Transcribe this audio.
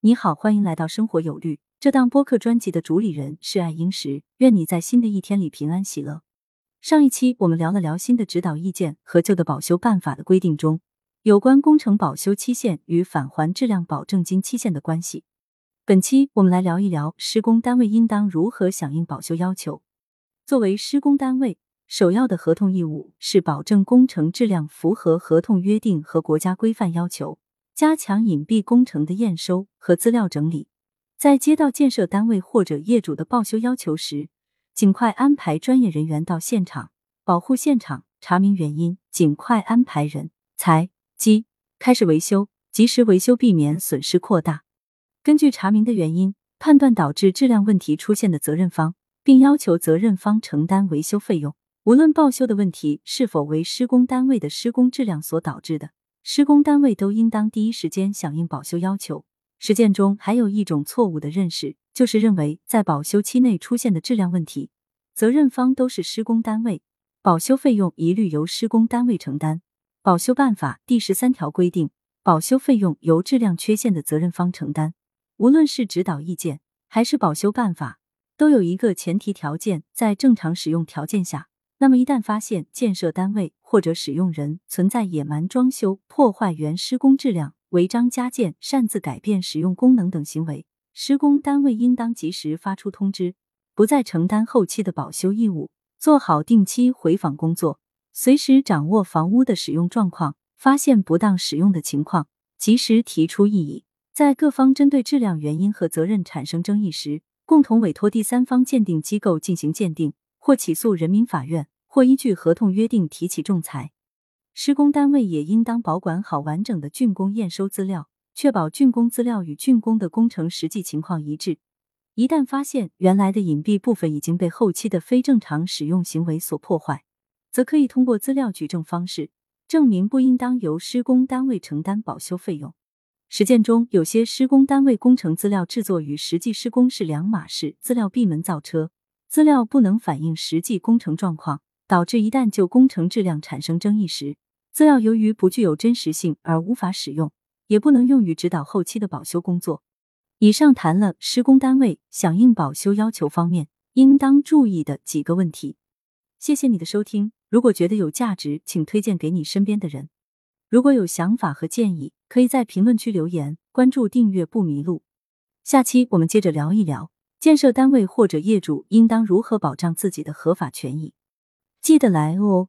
你好，欢迎来到生活有律。这档播客专辑的主理人是爱英石，愿你在新的一天里平安喜乐。上一期我们聊了聊新的指导意见和旧的保修办法的规定中有关工程保修期限与返还质量保证金期限的关系。本期我们来聊一聊施工单位应当如何响应保修要求。作为施工单位，首要的合同义务是保证工程质量符合合同约定和国家规范要求。加强隐蔽工程的验收和资料整理，在接到建设单位或者业主的报修要求时，尽快安排专业人员到现场保护现场，查明原因，尽快安排人、财、机开始维修，及时维修，避免损失扩大。根据查明的原因，判断导致质量问题出现的责任方，并要求责任方承担维修费用。无论报修的问题是否为施工单位的施工质量所导致的。施工单位都应当第一时间响应保修要求。实践中还有一种错误的认识，就是认为在保修期内出现的质量问题，责任方都是施工单位，保修费用一律由施工单位承担。保修办法第十三条规定，保修费用由质量缺陷的责任方承担。无论是指导意见还是保修办法，都有一个前提条件，在正常使用条件下。那么，一旦发现建设单位或者使用人存在野蛮装修、破坏原施工质量、违章加建、擅自改变使用功能等行为，施工单位应当及时发出通知，不再承担后期的保修义务，做好定期回访工作，随时掌握房屋的使用状况，发现不当使用的情况，及时提出异议。在各方针对质量原因和责任产生争议时，共同委托第三方鉴定机构进行鉴定。或起诉人民法院，或依据合同约定提起仲裁。施工单位也应当保管好完整的竣工验收资料，确保竣工资料与竣工的工程实际情况一致。一旦发现原来的隐蔽部分已经被后期的非正常使用行为所破坏，则可以通过资料举证方式证明不应当由施工单位承担保修费用。实践中，有些施工单位工程资料制作与实际施工是两码事，资料闭门造车。资料不能反映实际工程状况，导致一旦就工程质量产生争议时，资料由于不具有真实性而无法使用，也不能用于指导后期的保修工作。以上谈了施工单位响应保修要求方面应当注意的几个问题。谢谢你的收听，如果觉得有价值，请推荐给你身边的人。如果有想法和建议，可以在评论区留言，关注订阅不迷路。下期我们接着聊一聊。建设单位或者业主应当如何保障自己的合法权益？记得来哦。